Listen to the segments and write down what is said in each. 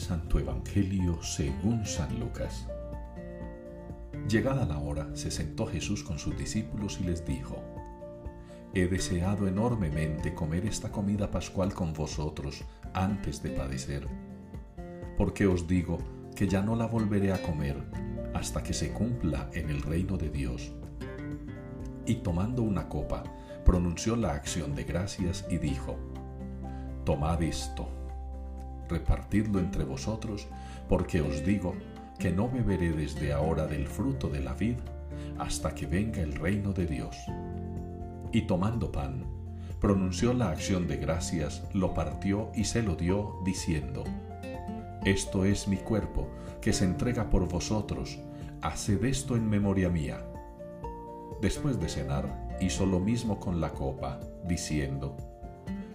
Santo Evangelio según San Lucas. Llegada la hora, se sentó Jesús con sus discípulos y les dijo, He deseado enormemente comer esta comida pascual con vosotros antes de padecer, porque os digo que ya no la volveré a comer hasta que se cumpla en el reino de Dios. Y tomando una copa, pronunció la acción de gracias y dijo, Tomad esto repartidlo entre vosotros, porque os digo que no beberé desde ahora del fruto de la vid hasta que venga el reino de Dios. Y tomando pan, pronunció la acción de gracias, lo partió y se lo dio, diciendo, Esto es mi cuerpo, que se entrega por vosotros, haced esto en memoria mía. Después de cenar, hizo lo mismo con la copa, diciendo,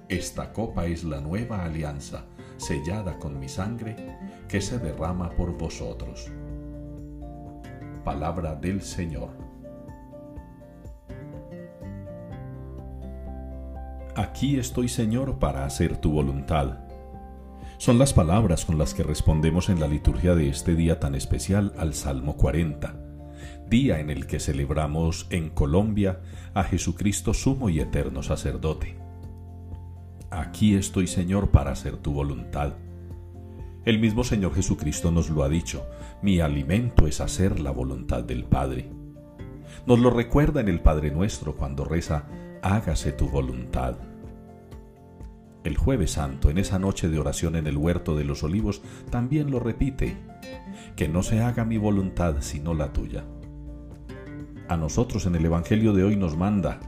Esta copa es la nueva alianza, sellada con mi sangre, que se derrama por vosotros. Palabra del Señor. Aquí estoy, Señor, para hacer tu voluntad. Son las palabras con las que respondemos en la liturgia de este día tan especial al Salmo 40, día en el que celebramos en Colombia a Jesucristo sumo y eterno sacerdote. Aquí estoy, Señor, para hacer tu voluntad. El mismo Señor Jesucristo nos lo ha dicho, mi alimento es hacer la voluntad del Padre. Nos lo recuerda en el Padre nuestro cuando reza, hágase tu voluntad. El jueves santo, en esa noche de oración en el huerto de los olivos, también lo repite, que no se haga mi voluntad sino la tuya. A nosotros en el Evangelio de hoy nos manda,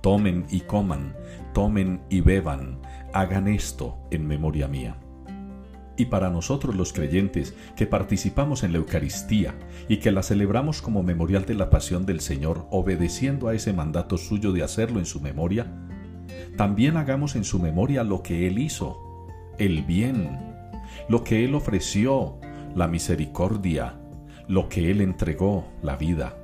tomen y coman, tomen y beban, hagan esto en memoria mía. Y para nosotros los creyentes que participamos en la Eucaristía y que la celebramos como memorial de la pasión del Señor, obedeciendo a ese mandato suyo de hacerlo en su memoria, también hagamos en su memoria lo que Él hizo, el bien, lo que Él ofreció, la misericordia, lo que Él entregó, la vida.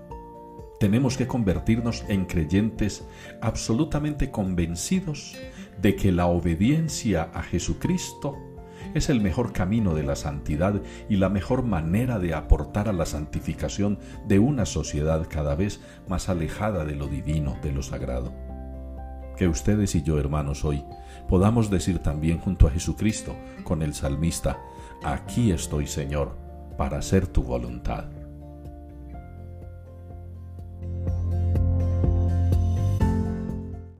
Tenemos que convertirnos en creyentes absolutamente convencidos de que la obediencia a Jesucristo es el mejor camino de la santidad y la mejor manera de aportar a la santificación de una sociedad cada vez más alejada de lo divino, de lo sagrado. Que ustedes y yo, hermanos, hoy podamos decir también junto a Jesucristo con el salmista, aquí estoy, Señor, para hacer tu voluntad.